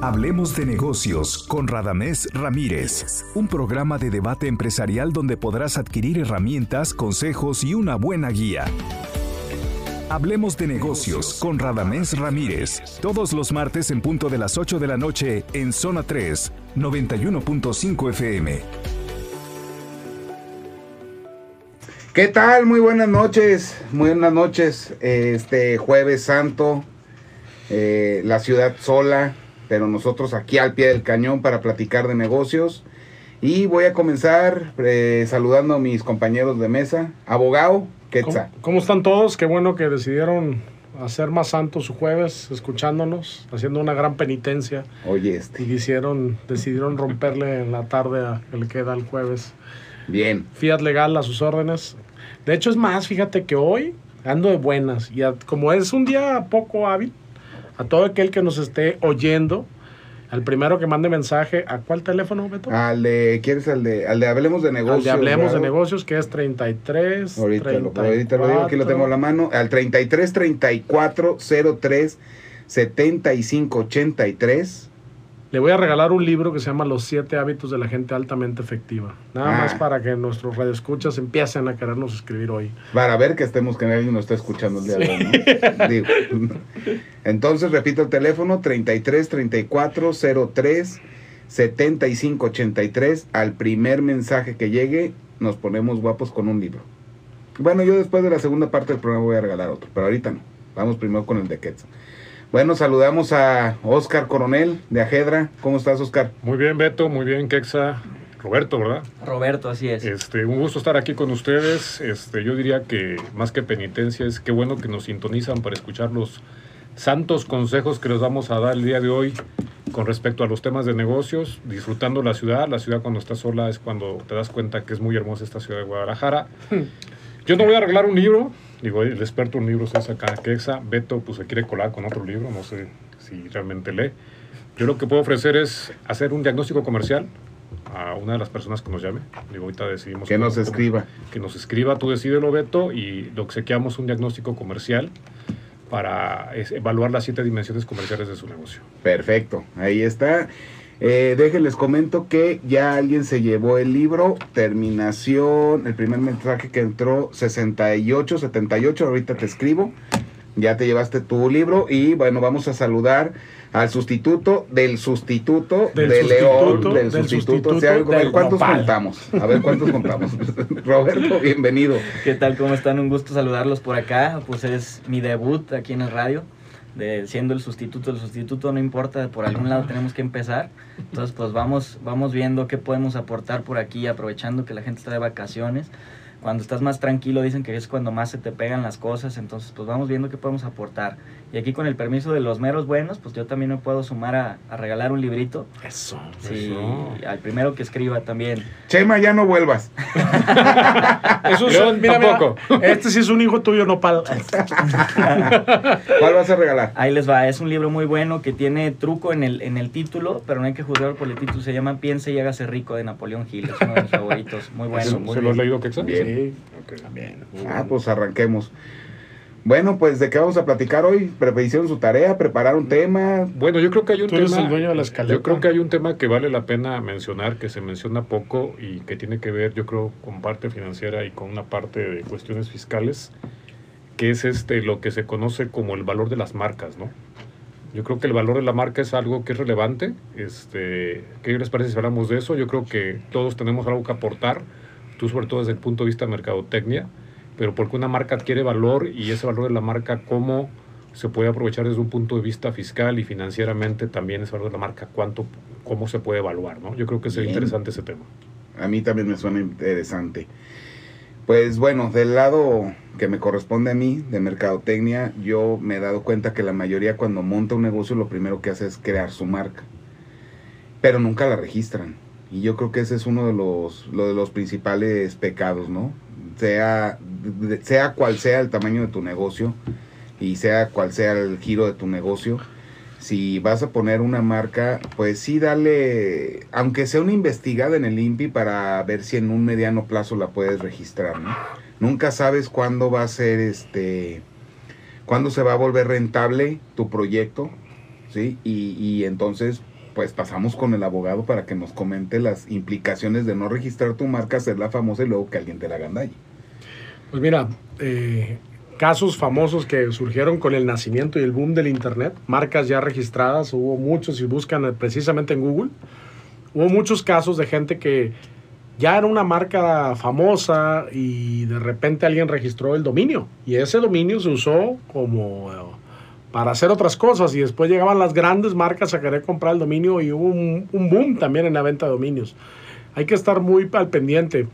Hablemos de negocios con Radamés Ramírez, un programa de debate empresarial donde podrás adquirir herramientas, consejos y una buena guía. Hablemos de negocios con Radamés Ramírez, todos los martes en punto de las 8 de la noche en Zona 3, 91.5 FM. ¿Qué tal? Muy buenas noches, muy buenas noches. Este jueves santo, eh, la ciudad sola, pero nosotros aquí al pie del cañón para platicar de negocios. Y voy a comenzar eh, saludando a mis compañeros de mesa. Abogado, ¿Cómo, ¿Cómo, están todos? Qué bueno que decidieron hacer más santo su jueves, escuchándonos, haciendo una gran penitencia. Oye, este. Y hicieron, decidieron romperle en la tarde a el que da el jueves. Bien. Fiat legal a sus órdenes. De hecho, es más, fíjate que hoy ando de buenas. Y como es un día poco hábil, a todo aquel que nos esté oyendo, al primero que mande mensaje, ¿a cuál teléfono, Beto? Al de, ¿quieres al de, al de Hablemos de Negocios? Al de Hablemos de Negocios, que es 33. Ahorita, Lo, ahorita lo digo, aquí lo tengo en la mano. Al 33 34 03 75 83. Le voy a regalar un libro que se llama Los siete hábitos de la gente altamente efectiva. Nada más ah. para que nuestros radioescuchas empiecen a querernos escribir hoy. Para ver que estemos, que alguien nos está escuchando el día de hoy. Entonces, repito el teléfono, 33 34 03 75 83. Al primer mensaje que llegue, nos ponemos guapos con un libro. Bueno, yo después de la segunda parte del programa voy a regalar otro, pero ahorita no. Vamos primero con el de Quetzal. Bueno, saludamos a Oscar Coronel de Ajedra. ¿Cómo estás, Oscar? Muy bien, Beto, muy bien, Quexa. Roberto, ¿verdad? Roberto, así es. Este, un gusto estar aquí con ustedes. Este, yo diría que más que penitencia es qué bueno que nos sintonizan para escuchar los santos consejos que les vamos a dar el día de hoy con respecto a los temas de negocios, disfrutando la ciudad. La ciudad cuando está sola es cuando te das cuenta que es muy hermosa esta ciudad de Guadalajara. Yo no voy a arreglar un libro, Digo, el experto en libros es acá Quexa. Beto pues se quiere colar con otro libro, no sé si realmente lee. Yo lo que puedo ofrecer es hacer un diagnóstico comercial a una de las personas que nos llame. Digo, ahorita decidimos... Que nos escriba. Que nos escriba, tú decídelo, Beto, y lo que sequeamos un diagnóstico comercial para evaluar las siete dimensiones comerciales de su negocio. Perfecto, ahí está. Eh, déjenles comento que ya alguien se llevó el libro, terminación, el primer mensaje que entró 68, 78, ahorita te escribo, ya te llevaste tu libro y bueno, vamos a saludar al sustituto del sustituto de León, del, sustituto, a ver cuántos contamos, a ver cuántos contamos. Roberto, bienvenido. ¿Qué tal? ¿Cómo están? Un gusto saludarlos por acá, pues es mi debut aquí en el radio de siendo el sustituto, el sustituto no importa, por algún lado tenemos que empezar. Entonces, pues vamos, vamos viendo qué podemos aportar por aquí, aprovechando que la gente está de vacaciones cuando estás más tranquilo dicen que es cuando más se te pegan las cosas, entonces pues vamos viendo qué podemos aportar. Y aquí con el permiso de los meros buenos, pues yo también me puedo sumar a, regalar un librito. Eso, sí, al primero que escriba también. Chema, ya no vuelvas. eso es, mira, tampoco. este sí es un hijo tuyo, no ¿Cuál vas a regalar? Ahí les va, es un libro muy bueno que tiene truco en el, en el título, pero no hay que juzgar por el título, se llama Piense y hágase rico de Napoleón Gil, es uno de mis favoritos, muy bueno. ¿Se, lo has leído, que Bien. Sí, Ah, pues arranquemos. Bueno, pues de qué vamos a platicar hoy. Hicieron su tarea, prepararon tema. Bueno, yo creo que hay un tema. El dueño de la yo creo que hay un tema que vale la pena mencionar, que se menciona poco y que tiene que ver, yo creo, con parte financiera y con una parte de cuestiones fiscales, que es este lo que se conoce como el valor de las marcas, ¿no? Yo creo que el valor de la marca es algo que es relevante. Este, ¿Qué les parece si hablamos de eso? Yo creo que todos tenemos algo que aportar tú sobre todo desde el punto de vista de mercadotecnia, pero porque una marca adquiere valor y ese valor de la marca, cómo se puede aprovechar desde un punto de vista fiscal y financieramente también ese valor de la marca, cuánto, cómo se puede evaluar, ¿no? Yo creo que es interesante ese tema. A mí también me suena interesante. Pues bueno, del lado que me corresponde a mí, de mercadotecnia, yo me he dado cuenta que la mayoría cuando monta un negocio lo primero que hace es crear su marca, pero nunca la registran y yo creo que ese es uno de los, de los principales pecados, ¿no? Sea, sea cual sea el tamaño de tu negocio y sea cual sea el giro de tu negocio, si vas a poner una marca, pues sí dale, aunque sea una investigada en el INPI para ver si en un mediano plazo la puedes registrar, ¿no? Nunca sabes cuándo va a ser este, cuándo se va a volver rentable tu proyecto ¿sí? Y, y entonces, pues pasamos con el abogado para que nos comente las implicaciones de no registrar tu marca, hacerla famosa y luego que alguien te la gandalle. Pues mira, eh, casos famosos que surgieron con el nacimiento y el boom del Internet, marcas ya registradas, hubo muchos, si buscan precisamente en Google, hubo muchos casos de gente que ya era una marca famosa y de repente alguien registró el dominio y ese dominio se usó como eh, para hacer otras cosas y después llegaban las grandes marcas a querer comprar el dominio y hubo un, un boom también en la venta de dominios. Hay que estar muy al pendiente.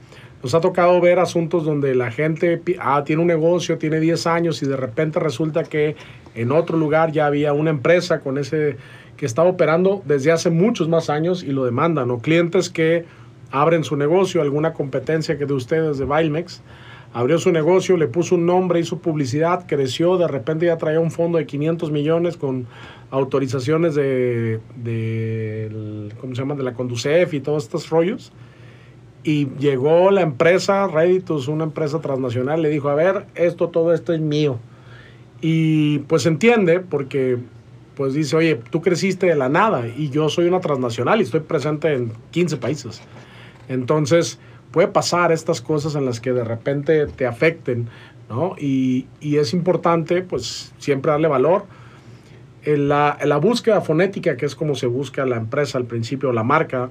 Nos ha tocado ver asuntos donde la gente ah, tiene un negocio, tiene 10 años y de repente resulta que en otro lugar ya había una empresa con ese que estaba operando desde hace muchos más años y lo demandan. O clientes que abren su negocio, alguna competencia que de ustedes de Bilmex, abrió su negocio, le puso un nombre, hizo publicidad, creció, de repente ya traía un fondo de 500 millones con autorizaciones de ¿cómo se llama?, de la Conducef y todos estos rollos. Y llegó la empresa, Redditus, una empresa transnacional, le dijo, a ver, esto, todo esto es mío. Y pues entiende, porque pues dice, oye, tú creciste de la nada y yo soy una transnacional y estoy presente en 15 países. Entonces, puede pasar estas cosas en las que de repente te afecten, ¿no? Y, y es importante, pues, siempre darle valor. En la, en la, búsqueda fonética, que es como se busca la empresa al principio, la marca,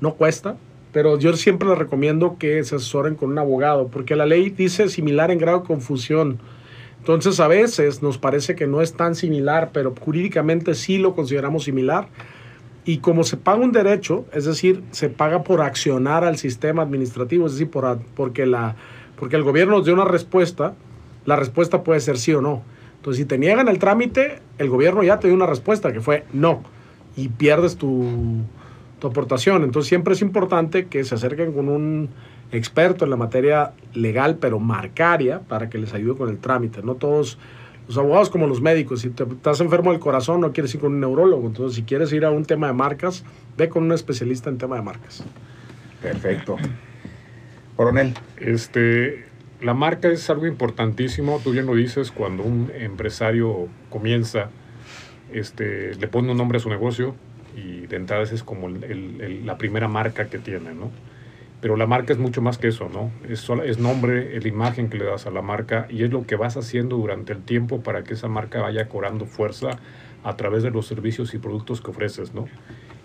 no cuesta, pero yo siempre les recomiendo que se asesoren con un abogado, porque la ley dice similar en grado de confusión. Entonces, a veces nos parece que no es tan similar, pero jurídicamente sí lo consideramos similar y como se paga un derecho, es decir, se paga por accionar al sistema administrativo, es decir, por, porque, la, porque el gobierno nos dio una respuesta, la respuesta puede ser sí o no. Entonces, si te niegan el trámite, el gobierno ya te dio una respuesta que fue no, y pierdes tu, tu aportación. Entonces, siempre es importante que se acerquen con un experto en la materia legal, pero marcaria, para que les ayude con el trámite. No todos los abogados como los médicos, si te, estás enfermo del corazón no quieres ir con un neurólogo, entonces si quieres ir a un tema de marcas, ve con un especialista en tema de marcas. Perfecto. Coronel. Este, la marca es algo importantísimo, tú bien lo dices, cuando un empresario comienza, este, le pone un nombre a su negocio y de entrada es como la primera marca que tiene, ¿no? pero la marca es mucho más que eso, ¿no? Es, es nombre, la imagen que le das a la marca y es lo que vas haciendo durante el tiempo para que esa marca vaya cobrando fuerza a través de los servicios y productos que ofreces, ¿no?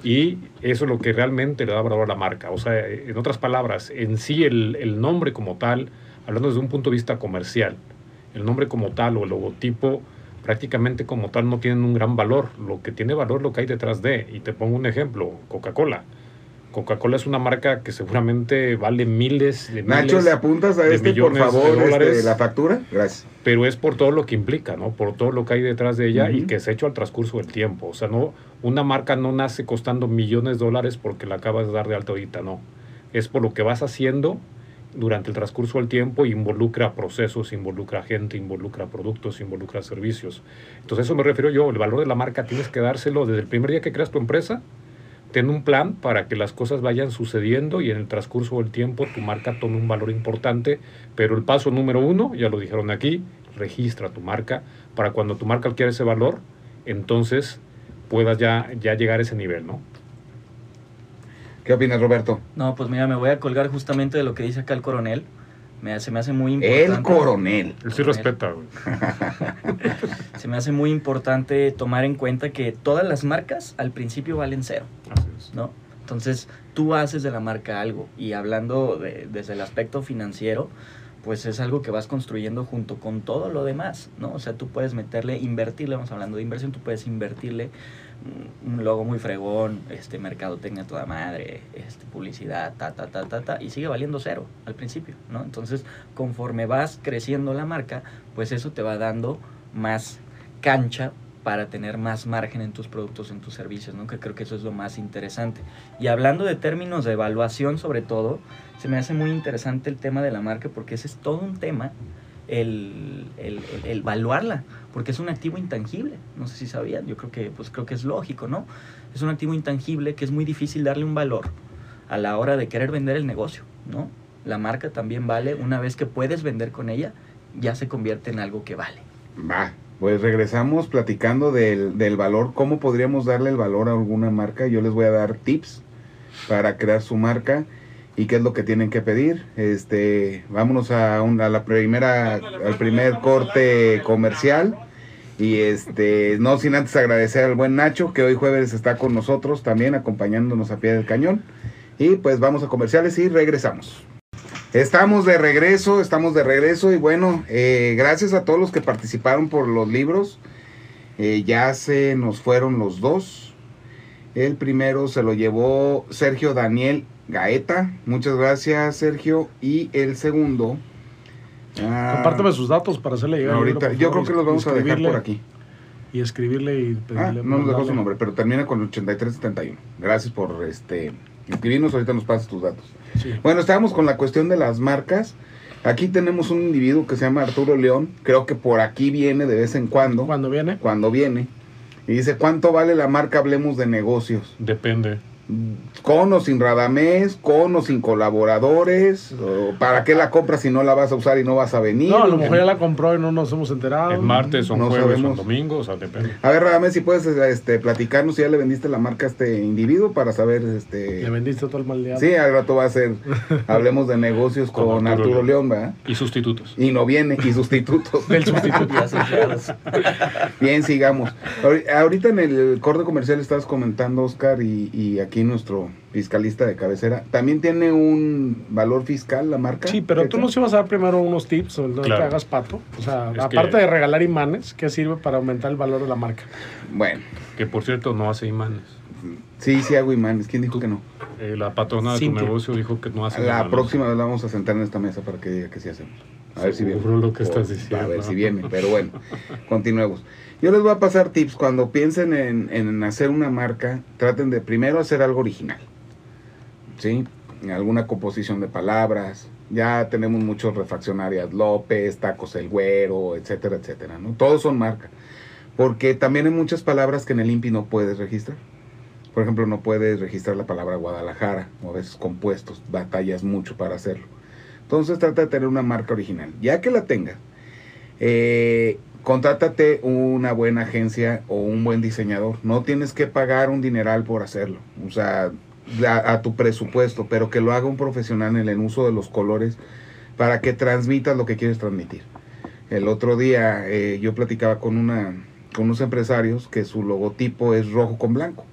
Y eso es lo que realmente le da valor a la marca. O sea, en otras palabras, en sí el, el nombre como tal, hablando desde un punto de vista comercial, el nombre como tal o el logotipo prácticamente como tal no tienen un gran valor. Lo que tiene valor es lo que hay detrás de. Y te pongo un ejemplo, Coca-Cola. Coca-Cola es una marca que seguramente vale miles de Nacho, ¿le apuntas a este, por favor, de este, la factura? Gracias. Pero es por todo lo que implica, ¿no? Por todo lo que hay detrás de ella y que se ha hecho al transcurso del tiempo. O sea, no, una marca no nace costando millones de dólares porque la acabas de dar de alta ahorita, no. Es por lo que vas haciendo durante el transcurso del tiempo involucra procesos, involucra gente, involucra productos, involucra servicios. Entonces, eso me refiero yo. El valor de la marca tienes que dárselo desde el primer día que creas tu empresa ten un plan para que las cosas vayan sucediendo y en el transcurso del tiempo tu marca tome un valor importante, pero el paso número uno, ya lo dijeron aquí, registra tu marca para cuando tu marca adquiere ese valor, entonces puedas ya, ya llegar a ese nivel, ¿no? ¿Qué opinas, Roberto? No, pues mira, me voy a colgar justamente de lo que dice acá el coronel. Me, se me hace muy importante. El coronel. Él sí respeta, güey. se me hace muy importante tomar en cuenta que todas las marcas al principio valen cero. Así es. ¿No? Entonces, tú haces de la marca algo. Y hablando de, desde el aspecto financiero, pues es algo que vas construyendo junto con todo lo demás, ¿no? O sea, tú puedes meterle, invertirle, vamos hablando de inversión, tú puedes invertirle un logo muy fregón, este mercadotecnia toda madre, este publicidad, ta ta ta ta ta y sigue valiendo cero al principio, ¿no? Entonces, conforme vas creciendo la marca, pues eso te va dando más cancha para tener más margen en tus productos, en tus servicios, ¿no? Que creo que eso es lo más interesante. Y hablando de términos de evaluación sobre todo, se me hace muy interesante el tema de la marca porque ese es todo un tema el, el, el, evaluarla, porque es un activo intangible. No sé si sabían, yo creo que, pues creo que es lógico, ¿no? Es un activo intangible que es muy difícil darle un valor a la hora de querer vender el negocio, ¿no? La marca también vale, una vez que puedes vender con ella, ya se convierte en algo que vale. Va, Pues regresamos platicando del, del valor, cómo podríamos darle el valor a alguna marca. Yo les voy a dar tips para crear su marca y qué es lo que tienen que pedir. Este, vámonos a, a la primera, al primer corte comercial. Y este, no sin antes agradecer al buen Nacho, que hoy jueves está con nosotros también, acompañándonos a pie del cañón. Y pues vamos a comerciales y regresamos. Estamos de regreso, estamos de regreso y bueno, eh, gracias a todos los que participaron por los libros. Eh, ya se nos fueron los dos. El primero se lo llevó Sergio Daniel Gaeta. Muchas gracias, Sergio. Y el segundo. ah, Compárteme sus datos para hacerle llegar. libro, Ahorita, yo creo que los vamos a dejar por aquí. Y escribirle y Ah, pedirle. no nos dejó su nombre, pero termina con 8371. Gracias por este inscribirnos. Ahorita nos pasas tus datos. Sí. Bueno, estábamos con la cuestión de las marcas. Aquí tenemos un individuo que se llama Arturo León. Creo que por aquí viene de vez en cuando. Cuando viene. Cuando viene. Y dice, ¿cuánto vale la marca Hablemos de Negocios? Depende. Con o sin Radamés, con o sin colaboradores. ¿Para qué la compras si no la vas a usar y no vas a venir? No, a lo mejor ya la compró y no nos hemos enterado. En martes, o en no jueves, o domingo, o sea, depende. A ver, Radamés, si puedes este, platicarnos si ya le vendiste la marca a este individuo para saber... este Le vendiste todo el mal día. Sí, al rato va a ser, hablemos de negocios con, Con Arturo, Arturo León, ¿verdad? Y sustitutos. Y no viene, y sustitutos. Del sustituto. Bien, sigamos. Ahori- Ahorita en el corte comercial estabas comentando, Oscar, y, y aquí nuestro fiscalista de cabecera, ¿también tiene un valor fiscal la marca? Sí, pero tú nos ibas a dar primero unos tips, no Claro. te hagas pato. O sea, Es aparte que- de regalar imanes, ¿qué sirve para aumentar el valor de la marca? Bueno, Que por cierto no hace imanes. sí, sí hago imanes. ¿Quién dijo que no? Eh, la patrona de tu Cintia. negocio dijo que no hace La imanes. próxima vez la vamos a sentar en esta mesa para que diga que sí hacemos. A ver si viene. Seguro lo que estás diciendo. A ver si viene, pero bueno, continuemos. Yo les voy a pasar tips. Cuando piensen en, hacer una marca, traten de primero hacer algo original. ¿Sí? Alguna composición de palabras. Ya tenemos muchos refaccionarias López, Tacos El Güero, etcétera, etcétera. ¿no? Todos son marca. Porque también hay muchas palabras que en el INPI no puedes registrar. Por ejemplo, no puedes registrar la palabra Guadalajara o a veces compuestos. Batallas mucho para hacerlo. Entonces trata de tener una marca original. Ya que la tengas, eh, contrátate una buena agencia o un buen diseñador. No tienes que pagar un dineral por hacerlo. O sea, a, a tu presupuesto, pero que lo haga un profesional en el uso de los colores para que transmitas lo que quieres transmitir. El otro día eh, yo platicaba con, una, con unos empresarios que su logotipo es rojo con blanco.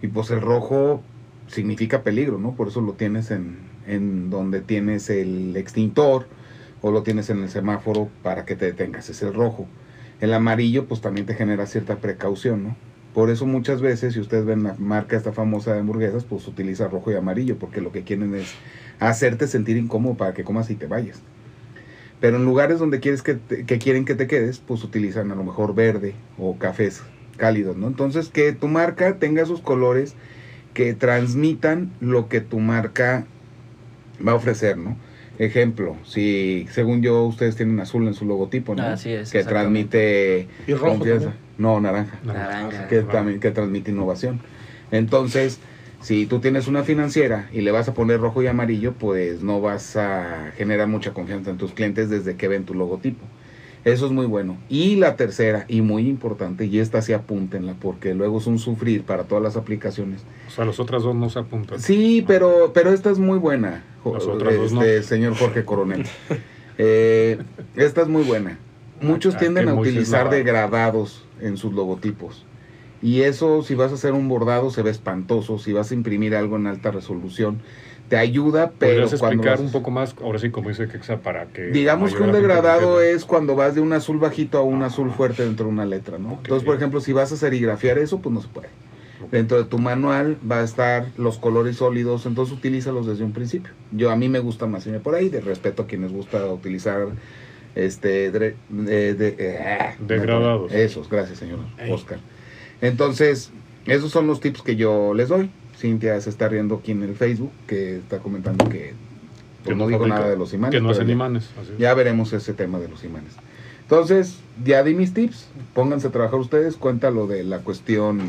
Y pues el rojo significa peligro, ¿no? Por eso lo tienes en, en donde tienes el extintor o lo tienes en el semáforo para que te detengas, es el rojo. El amarillo pues también te genera cierta precaución, ¿no? Por eso muchas veces, si ustedes ven la marca esta famosa de hamburguesas, pues utiliza rojo y amarillo, porque lo que quieren es hacerte sentir incómodo para que comas y te vayas. Pero en lugares donde quieres que, te- quieren que te quedes, pues utilizan a lo mejor verde o cafés cálidos, ¿no? Entonces que tu marca tenga sus colores que transmitan lo que tu marca va a ofrecer, ¿no? Ejemplo, si según yo ustedes tienen azul en su logotipo, ¿no? Así es, Que transmite Y rojo confianza. también. No, naranja. Naranja. Que también que transmite innovación. Entonces, si tú tienes una financiera y le vas a poner rojo y amarillo, pues no vas a generar mucha confianza en tus clientes desde que ven tu logotipo. Eso es muy bueno. Y la tercera, y muy importante, y esta sí apúntenla, porque luego es un sufrir para todas las aplicaciones. O sea, las otras dos no se apuntan. Sí, pero, pero esta es muy buena, jo- Las otras dos este, no. señor Jorge Coronel. Eh, esta es muy buena. Muchos Ah, tienden a utilizar degradados en sus logotipos. Y eso, si vas a hacer un bordado, se ve espantoso. Si vas a imprimir algo en alta resolución, te ayuda, pero ¿Podrías cuando explicar vas- un poco más, ahora sí, como dice Kexa, para que... Digamos que un degradado es cuando vas de un azul bajito a un azul fuerte dentro de una letra, ¿no? Entonces, por ejemplo, si vas a serigrafiar eso, pues no se puede. Dentro de tu manual va a estar los colores sólidos, entonces utilízalos desde un principio. Yo a mí me gusta más irme por ahí, de respeto a quienes gusta utilizar este dre- de- de- eh, Degradados. Esos, gracias señor. Oscar. Entonces, esos son los tips que yo les doy. Cintia se está riendo aquí en el Facebook, que está comentando que, pues, Que no dijo fabrica- nada de los imanes. Que no hacen ya- imanes. así ya veremos ese tema de los imanes. Entonces, ya di mis tips. Pónganse a trabajar ustedes. Cuenta lo de la cuestión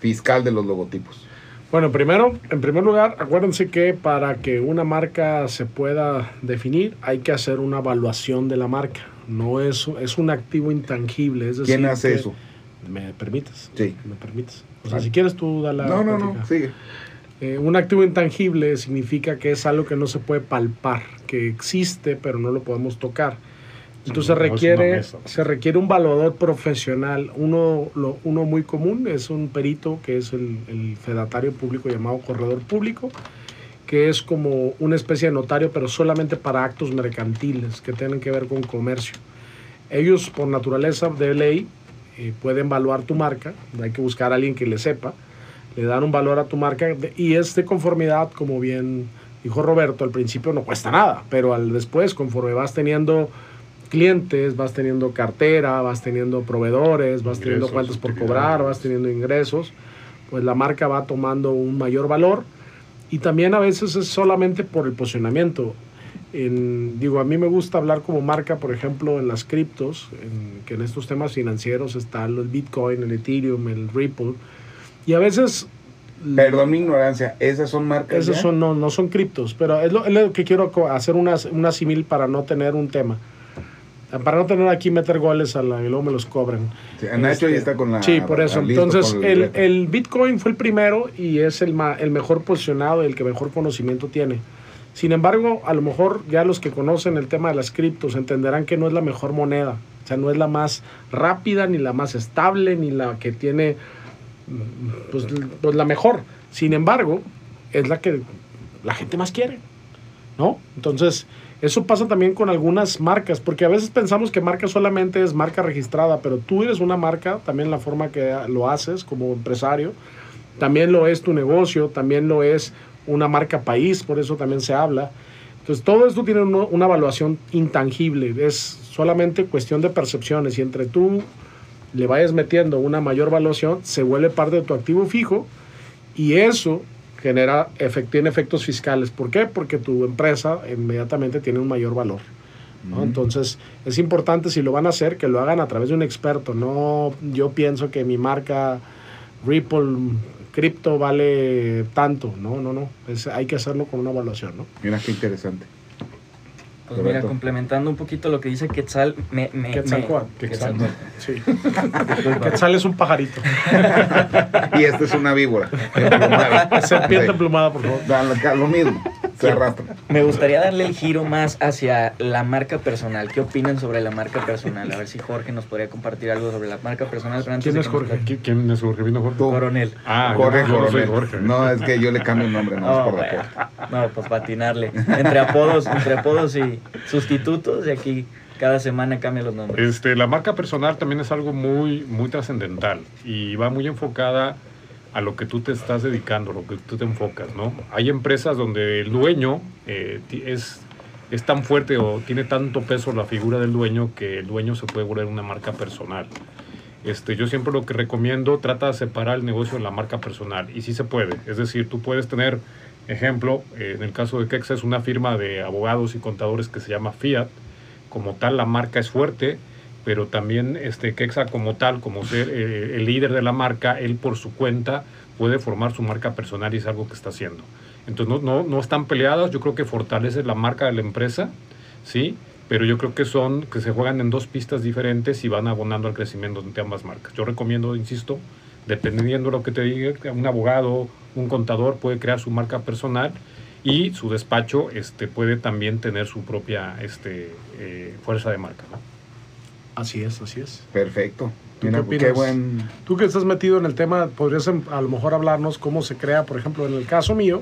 fiscal de los logotipos. Bueno, primero, en primer lugar, acuérdense que para que una marca se pueda definir hay que hacer una evaluación de la marca. no es, es un activo intangible. Es decir, ¿Quién hace que- eso? ¿Me permites? Sí. ¿Me permites? O sea, si quieres tú da la No, no, no, sigue. Eh, un activo intangible significa que es algo que no se puede palpar, que existe pero no lo podemos tocar. Entonces no requiere, se requiere un valuador profesional. Uno, lo- uno muy común es un perito que es el, el fedatario público llamado corredor público, que es como una especie de notario pero solamente para actos mercantiles que tienen que ver con comercio. Ellos por naturaleza de ley eh, pueden evaluar tu marca, hay que buscar a alguien que le sepa, le dan un valor a tu marca y es de conformidad, como bien dijo Roberto, al principio no cuesta nada, pero al después, conforme vas teniendo clientes, vas teniendo cartera, vas teniendo proveedores, vas teniendo cuentas por cobrar, vas teniendo ingresos, pues la marca va tomando un mayor valor y también a veces es solamente por el posicionamiento. En- digo, a mí me gusta hablar como marca, por ejemplo, en las criptos, en- que en estos temas financieros está el Bitcoin, el Ethereum, el Ripple, y a veces... Perdón mi ignorancia, ¿esas son marcas Esos ya? son, no, no son criptos, pero es lo, es lo que quiero hacer una, una simil para no tener un tema. Para no tener aquí meter goles a la, y luego me los cobran. Sí, Nacho Este, ya está con la... Sí, por eso. Entonces, el, el Bitcoin fue el primero y es el, ma- el mejor posicionado y el que mejor conocimiento tiene. Sin embargo, a lo mejor ya los que conocen el tema de las criptos entenderán que no es la mejor moneda. O sea, no es la más rápida, ni la más estable, ni la que tiene pues, pues, la mejor. Sin embargo, es la que la gente más quiere. ¿No? Entonces, eso pasa también con algunas marcas, porque a veces pensamos que marca solamente es marca registrada, pero tú eres una marca, también la forma que lo haces como empresario, también lo es tu negocio, también lo es una marca país, por eso también se habla. Entonces, todo esto tiene uno- una evaluación intangible, es solamente cuestión de percepciones y entre tú le vayas metiendo una mayor valuación, se vuelve parte de tu activo fijo y eso genera efect- tiene efectos fiscales. ¿Por qué? Porque tu empresa inmediatamente tiene un mayor valor. ¿no? Entonces, es importante si lo van a hacer, que lo hagan a través de un experto. No, yo pienso que mi marca Ripple Crypto vale tanto. No, no, no. Es- hay que hacerlo con una evaluación, ¿no? Mira qué interesante. Pues mira, complementando un poquito lo que dice Quetzal, me... me Quetzalcóatl. me- Quetzalcóatl. Sí. Quetzal es un pajarito. Y esta es una víbora. Serpiente Sí. emplumada, por favor. Lo mismo, se arrastra. Me gustaría darle el giro más hacia la marca personal. ¿Qué opinan sobre la marca personal? A ver si Jorge nos podría compartir algo sobre la marca personal. pero antes ¿Quién de es nos Jorge? platique- ¿Qui- ¿Quién es Jorge? ¿Vino Jorge? Tú. Coronel. Ah, Jorge no Coronel. Jorge. No, es que yo le cambio el nombre, no, Oh, es por. No, pues patinarle. Entre apodos, entre apodos y sustitutos, y aquí cada semana cambia los nombres. Este, la marca personal también es algo muy, muy trascendental y va muy enfocada a lo que tú te estás dedicando, lo que tú te enfocas, ¿no? Hay empresas donde el dueño eh, es, es tan fuerte o tiene tanto peso la figura del dueño que el dueño se puede volver una marca personal. Este, yo siempre lo que recomiendo, trata de separar el negocio de la marca personal y sí se puede. Es decir, tú puedes tener, ejemplo, en el caso de Kexa es una firma de abogados y contadores que se llama Fiat, como tal la marca es fuerte, pero también este Kexa como tal, como ser eh, el líder de la marca, él por su cuenta puede formar su marca personal y es algo que está haciendo. Entonces no, no, no están peleadas, yo creo que fortalece la marca de la empresa, ¿sí? Pero yo creo que son, que se juegan en dos pistas diferentes y van abonando al crecimiento de ambas marcas. Yo recomiendo, insisto, dependiendo de lo que te diga, un abogado, un contador puede crear su marca personal y su despacho este, puede también tener su propia este, eh, fuerza de marca. ¿no? Así es, así es. Perfecto. ¿Tú Mira, qué qué, buen... Tú que estás metido en el tema, podrías em- a lo mejor hablarnos cómo se crea, por ejemplo, en el caso mío,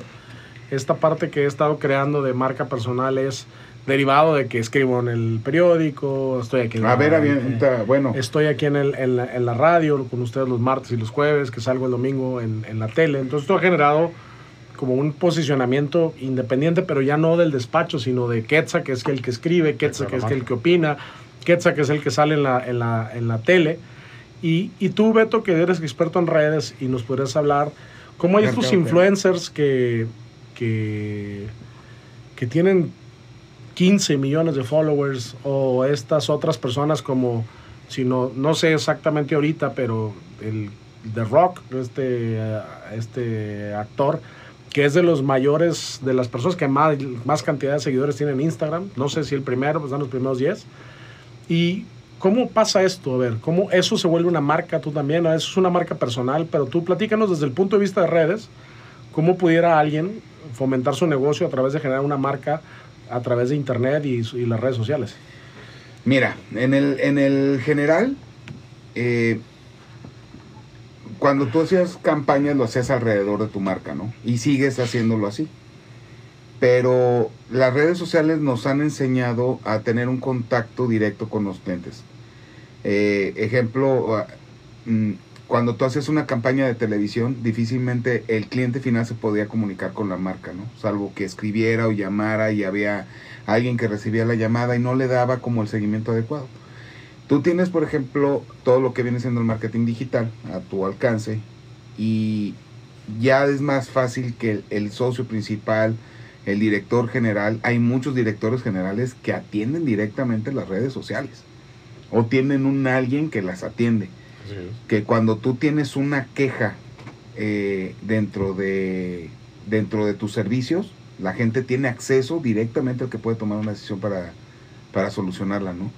esta parte que he estado creando de marca personal es derivado de que escribo en el periódico, estoy aquí en A la- ver, bueno, Estoy aquí en, el- en la, en la radio con ustedes los martes y los jueves, que salgo el domingo en, en la tele. Entonces esto ha generado como un posicionamiento independiente, pero ya no del despacho, sino de Quetzal, que es el que escribe, Quetzal, que es el que opina, Quetzal, que es el que sale en la, en la, en la tele. Y, y tú, Beto, que eres experto en redes y nos podrías hablar, ¿cómo hay estos influencers que, que, que tienen 15 millones de followers o estas otras personas como, si no, no sé exactamente ahorita, pero el The Rock, este, este actor, que es de los mayores, de las personas que más, más cantidad de seguidores tienen en Instagram, no sé si el primero, pues dan los primeros 10, ¿Y cómo pasa esto? A ver, ¿cómo eso se vuelve una marca tú también? Eso es una marca personal, pero tú platícanos desde el punto de vista de redes, ¿cómo pudiera alguien fomentar su negocio a través de generar una marca a través de internet y, las redes sociales? Mira, en el, en el general, eh, cuando tú hacías campañas lo hacías alrededor de tu marca, ¿no? Y sigues haciéndolo así. Pero las redes sociales nos han enseñado a tener un contacto directo con los clientes. Eh, ejemplo, ah, mm, cuando tú haces una campaña de televisión, difícilmente el cliente final se podía comunicar con la marca, ¿no? Salvo que escribiera o llamara y había alguien que recibía la llamada y no le daba como el seguimiento adecuado. Tú tienes, por ejemplo, todo lo que viene siendo el marketing digital a tu alcance y ya es más fácil que el, socio principal, el director general, hay muchos directores generales que atienden directamente las redes sociales o tienen un alguien que las atiende. Que cuando tú tienes una queja eh, dentro, de, dentro de tus servicios, la gente tiene acceso directamente al que puede tomar una decisión para, para solucionarla, ¿no?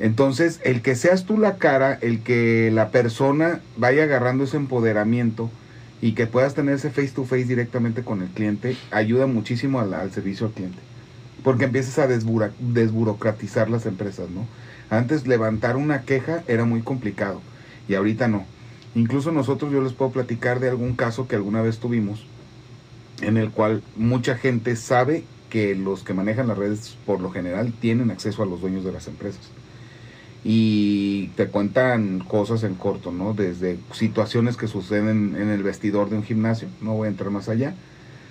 Entonces, el que seas tú la cara, el que la persona vaya agarrando ese empoderamiento y que puedas tener ese face to face directamente con el cliente, ayuda muchísimo al, servicio al cliente. Porque empiezas a desburocratizar las empresas, ¿no? Antes levantar una queja era muy complicado y ahorita no. Incluso nosotros yo les puedo platicar de algún caso que alguna vez tuvimos en el cual mucha gente sabe que los que manejan las redes por lo general tienen acceso a los dueños de las empresas y te cuentan cosas en corto, ¿no? Desde situaciones que suceden en el vestidor de un gimnasio, no voy a entrar más allá,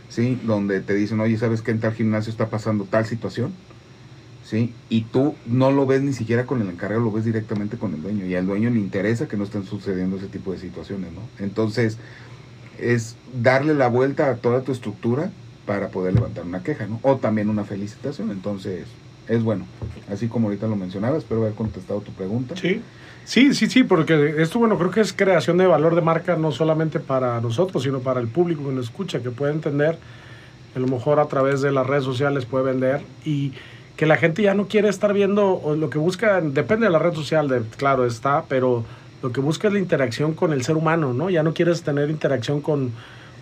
¿sí? Donde te dicen, oye, ¿sabes qué en tal gimnasio está pasando tal situación? ¿Sí? Y tú no lo ves ni siquiera con el encargado, lo ves directamente con el dueño. Y al dueño le interesa que no estén sucediendo ese tipo de situaciones, ¿no? Entonces, es darle la vuelta a toda tu estructura para poder levantar una queja, ¿no? O también una felicitación. Entonces, es bueno. Así como ahorita lo mencionaba, espero haber contestado tu pregunta. Sí. Sí, sí, sí, porque esto, bueno, creo que es creación de valor de marca no solamente para nosotros, sino para el público que nos escucha, que puede entender, a lo mejor a través de las redes sociales puede vender y que la gente ya no quiere estar viendo, o lo que busca, depende de la red social, de, claro, está, pero lo que busca es la interacción con el ser humano, ¿no? Ya no quieres tener interacción con,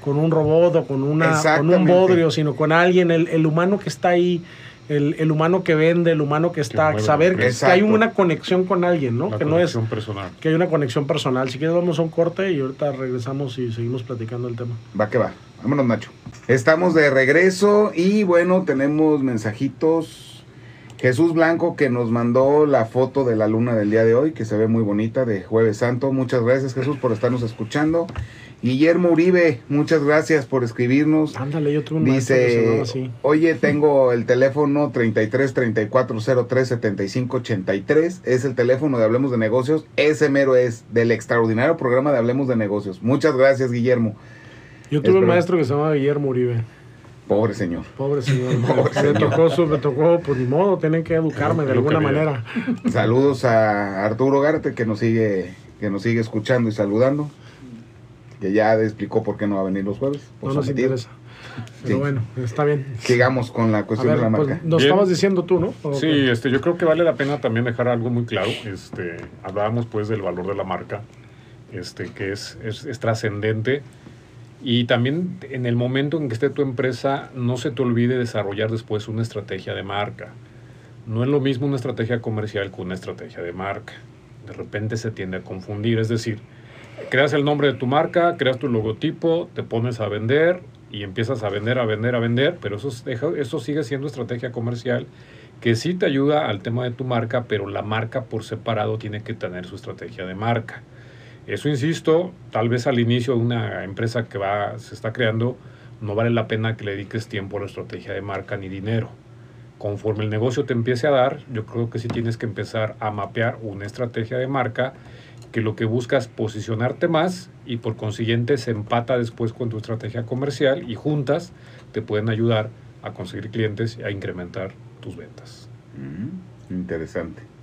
con un robot o con, una, con un bodrio, sino con alguien, el, el humano que está ahí el, el, humano que vende, el humano que está, saber que, hay una conexión con alguien, ¿no? que no es personal. que hay una conexión personal. Si quieres vamos a un corte y ahorita regresamos y seguimos platicando el tema. Va que va. Vámonos, Nacho. Estamos de regreso y bueno, tenemos mensajitos. Jesús Blanco que nos mandó la foto de la luna del día de hoy, que se ve muy bonita, de Jueves Santo. Muchas gracias Jesús por estarnos escuchando. Guillermo Uribe, muchas gracias por escribirnos. Ándale, yo tuve un Dice, así. oye, tengo el teléfono 33 34 03 75 83. Es el teléfono de Hablemos de Negocios. Ese mero es del extraordinario programa de Hablemos de Negocios. Muchas gracias, Guillermo. Yo tuve un maestro que se llamaba Guillermo Uribe. Pobre señor. Pobre señor. me, Tocó, me tocó, pues ni modo, tienen que educarme de alguna manera. Saludos a Arturo Garte que nos sigue, que nos sigue escuchando y saludando que ya explicó por qué no va a venir los jueves. no nos interesa. Pero bueno, está bien. Sigamos con la cuestión de la pues, marca. nos estabas diciendo tú, ¿no? Sí, este, yo creo que vale la pena también dejar algo muy claro. Este, hablábamos pues del valor de la marca, este, que es, es, es trascendente. Y también en el momento en que esté tu empresa, no se te olvide desarrollar después una estrategia de marca. No es lo mismo una estrategia comercial que una estrategia de marca. De repente se tiende a confundir. Es decir, creas el nombre de tu marca, creas tu logotipo, te pones a vender y empiezas a vender, a vender, a vender, pero eso, eso sigue siendo estrategia comercial que sí te ayuda al tema de tu marca, pero la marca por separado tiene que tener su estrategia de marca. Eso, insisto, tal vez al inicio de una empresa que va, se está creando, no vale la pena que le dediques tiempo a la estrategia de marca ni dinero. Conforme el negocio te empiece a dar, yo creo que sí tienes que empezar a mapear una estrategia de marca que lo que busca es posicionarte más y por consiguiente se empata después con tu estrategia comercial y juntas te pueden ayudar a conseguir clientes y a incrementar tus ventas. Mm, interesante.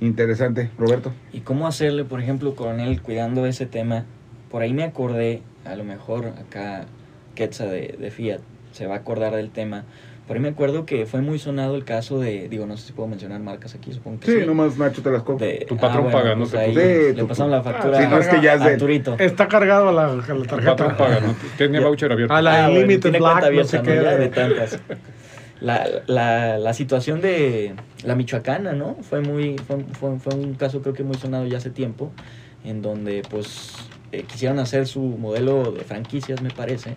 Interesante, Roberto. ¿Y cómo hacerle, por ejemplo, con él cuidando ese tema? Por ahí me acordé, a lo mejor acá Quetza de, de Fiat se va a acordar del tema, Por ahí me acuerdo que fue muy sonado el caso de, digo, no sé si puedo mencionar marcas aquí, supongo que Sí, sí. nomás Nacho te las. De- Tu patrón paga, no pues te. Le pasaron la factura Ah, sí, no, es que ya es a Arturito. Está cargado a la, a la tarjeta. patrón paga, ¿no? Tiene voucher abierto. A la Ah, bueno, Unlimited tiene Black, cuenta no sé abierta, qué. ¿no? De tantas. La, la, la situación de la michoacana, ¿no? Fue muy fue, fue, fue un caso creo que muy sonado ya hace tiempo, en donde pues eh, quisieron hacer su modelo de franquicias, me parece,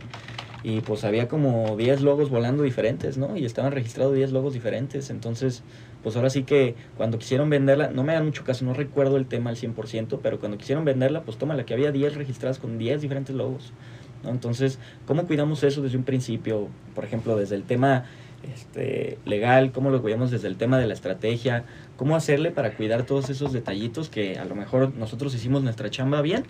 y pues había como 10 logos volando diferentes, ¿no? Y estaban registrados 10 logos diferentes, entonces pues ahora sí que cuando quisieron venderla, no me da mucho caso, no recuerdo el tema al 100%, pero cuando quisieron venderla, pues tómala, que había 10 registradas con 10 diferentes logos. ¿no? Entonces, ¿cómo cuidamos eso desde un principio? Por ejemplo, desde el tema este, legal, cómo lo cuidamos desde el tema de la estrategia, cómo hacerle para cuidar todos esos detallitos que a lo mejor nosotros hicimos nuestra chamba bien,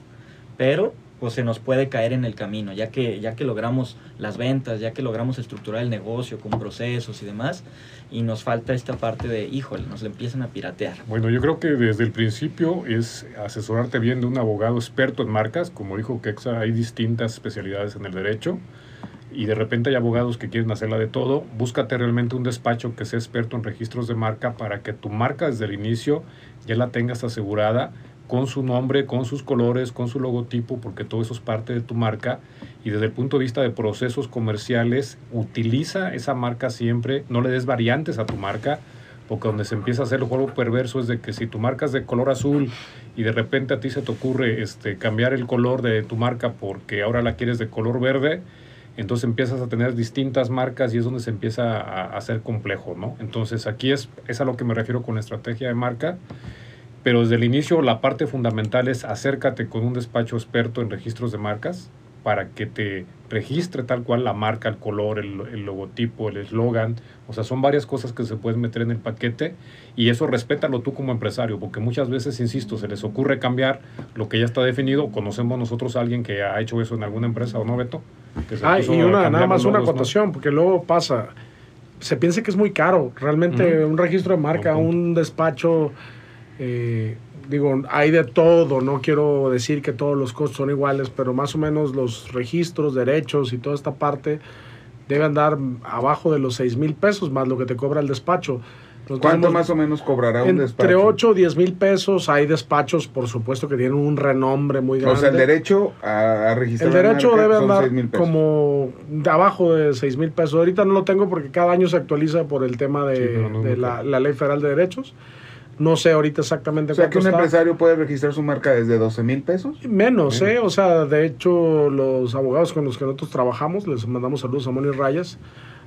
pero pues se nos puede caer en el camino, ya que, ya que logramos las ventas, ya que logramos estructurar el negocio con procesos y demás, y nos falta esta parte de, híjole, nos le empiezan a piratear. Bueno, yo creo que desde el principio es asesorarte bien de un abogado experto en marcas. Como dijo Kexa, hay distintas especialidades en el derecho y de repente hay abogados que quieren hacerla de todo. Búscate realmente un despacho que sea experto en registros de marca para que tu marca desde el inicio ya la tengas asegurada con su nombre, con sus colores, con su logotipo, porque todo eso es parte de tu marca. Y desde el punto de vista de procesos comerciales, utiliza esa marca siempre, no le des variantes a tu marca, porque donde se empieza a hacer el juego perverso es de que si tu marca es de color azul y de repente a ti se te ocurre este, cambiar el color de tu marca porque ahora la quieres de color verde, entonces empiezas a tener distintas marcas y es donde se empieza a, a hacer complejo, ¿no? Entonces aquí es, es a lo que me refiero con estrategia de marca, pero desde el inicio la parte fundamental es acércate con un despacho experto en registros de marcas para que te registre tal cual la marca, el color, el, el logotipo, el eslogan. O sea, son varias cosas que se pueden meter en el paquete y eso respétalo tú como empresario, porque muchas veces, insisto, se les ocurre cambiar lo que ya está definido. Conocemos nosotros a alguien que ha hecho eso en alguna empresa, ¿o no, Beto? Que se Ah, y una, nada más una acotación, porque luego pasa, se piensa que es muy caro. Realmente un registro de marca, un despacho, eh, digo, hay de todo, no quiero decir que todos los costos son iguales, pero más o menos los registros, derechos y toda esta parte deben dar abajo de los 6 mil pesos más lo que te cobra el despacho. Nosotros ¿Cuánto más o menos cobrará un Entre despacho? 8 o 10 mil pesos hay despachos, por supuesto, que tienen un renombre muy grande. O sea, el derecho a, a registrar El derecho debe andar 6,000 pesos. como de abajo de 6 mil pesos. Ahorita no lo tengo porque cada año se actualiza por el tema de, Sí, no la Ley Federal de Derechos. No sé ahorita exactamente O sea, que un está. empresario puede registrar su marca desde 12 mil pesos. Menos, Menos. ¿eh? O sea, de hecho, los abogados con los que nosotros trabajamos, les mandamos saludos a Moni Rayas,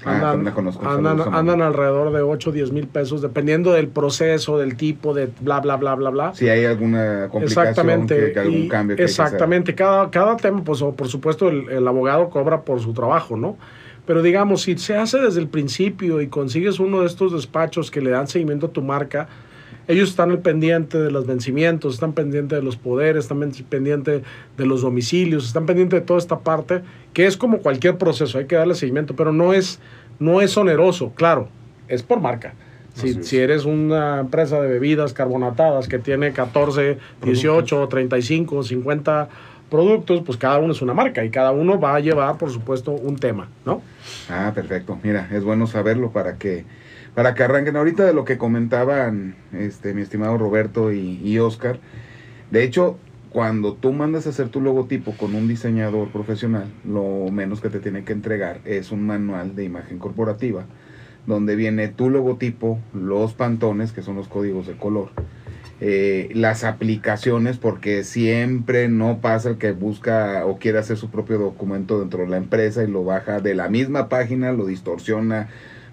Ah, andan, la conozco, andan, andan alrededor de 8 o 10 mil pesos, dependiendo del proceso, del tipo, de bla, bla, bla, bla, bla. Si hay alguna complicación, Exactamente. que, que algún y cambio que hay que hacer. exactamente. Cada, cada tema, pues, o por supuesto, el, el abogado cobra por su trabajo, ¿no? Pero digamos, si se hace desde el principio y consigues uno de estos despachos que le dan seguimiento a tu marca, ellos están al pendiente de los vencimientos, están pendientes de los poderes, están pendientes de los domicilios, están pendientes de toda esta parte, que es como cualquier proceso, hay que darle seguimiento, pero no es, no es oneroso, claro, es por marca. Si, si eres una empresa de bebidas carbonatadas que tiene 14, 18, 35, 50 productos, pues cada uno es una marca y cada uno va a llevar, por supuesto, un tema, ¿no? Ah, perfecto. Mira, es bueno saberlo para que para que arranquen ahorita de lo que comentaban este mi estimado Roberto y, y Oscar. De hecho, cuando tú mandas a hacer tu logotipo con un diseñador profesional, lo menos que te tiene que entregar es un manual de imagen corporativa donde viene tu logotipo, los pantones, que son los códigos de color, eh, las aplicaciones, porque siempre no pasa el que busca o quiere hacer su propio documento dentro de la empresa y lo baja de la misma página, lo distorsiona,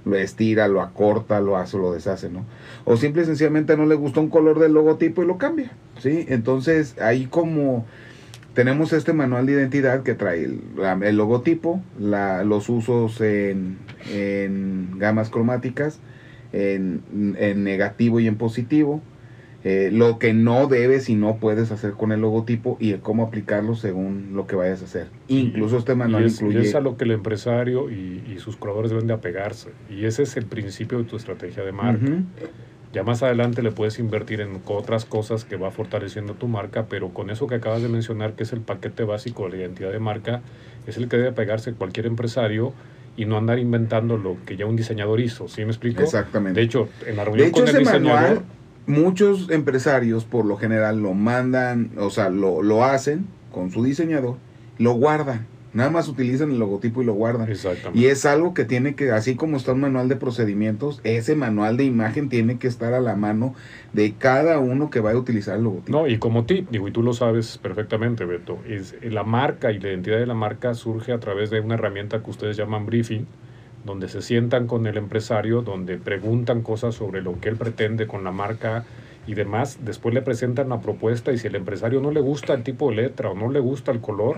lo estira, lo acorta, lo hace, lo deshace, ¿no? O simple y sencillamente no le gusta un color del logotipo y lo cambia, ¿sí? Entonces ahí como tenemos este manual de identidad que trae el, el logotipo, la- los usos en, gamas cromáticas, en negativo y en positivo, eh, lo que no debes y no puedes hacer con el logotipo y el cómo aplicarlo según lo que vayas a hacer. Incluso este manual y es, y incluye... es a lo que el empresario y, y sus colaboradores deben de apegarse. Y ese es el principio de tu estrategia de marca. Ya más adelante le puedes invertir en otras cosas que va fortaleciendo tu marca, pero con eso que acabas de mencionar, que es el paquete básico de la identidad de marca, es el que debe pegarse cualquier empresario y no andar inventando lo que ya un diseñador hizo, ¿sí me explico? Exactamente. De hecho, en la De reunión hecho, con el diseñador, manual, muchos empresarios por lo general lo mandan, o sea, lo, lo hacen con su diseñador, lo guardan. Nada más utilizan el logotipo y lo guardan. exactamente. Y es algo que tiene que, así como está un manual de procedimientos, ese manual de imagen tiene que estar a la mano de cada uno que vaya a utilizar el logotipo. No, y como tip, digo, y tú lo sabes perfectamente, Beto, es la marca y la identidad de la marca surge a través de una herramienta que ustedes llaman briefing, donde se sientan con el empresario, donde preguntan cosas sobre lo que él pretende con la marca y demás, después le presentan la propuesta y si el empresario no le gusta el tipo de letra o no le gusta el color,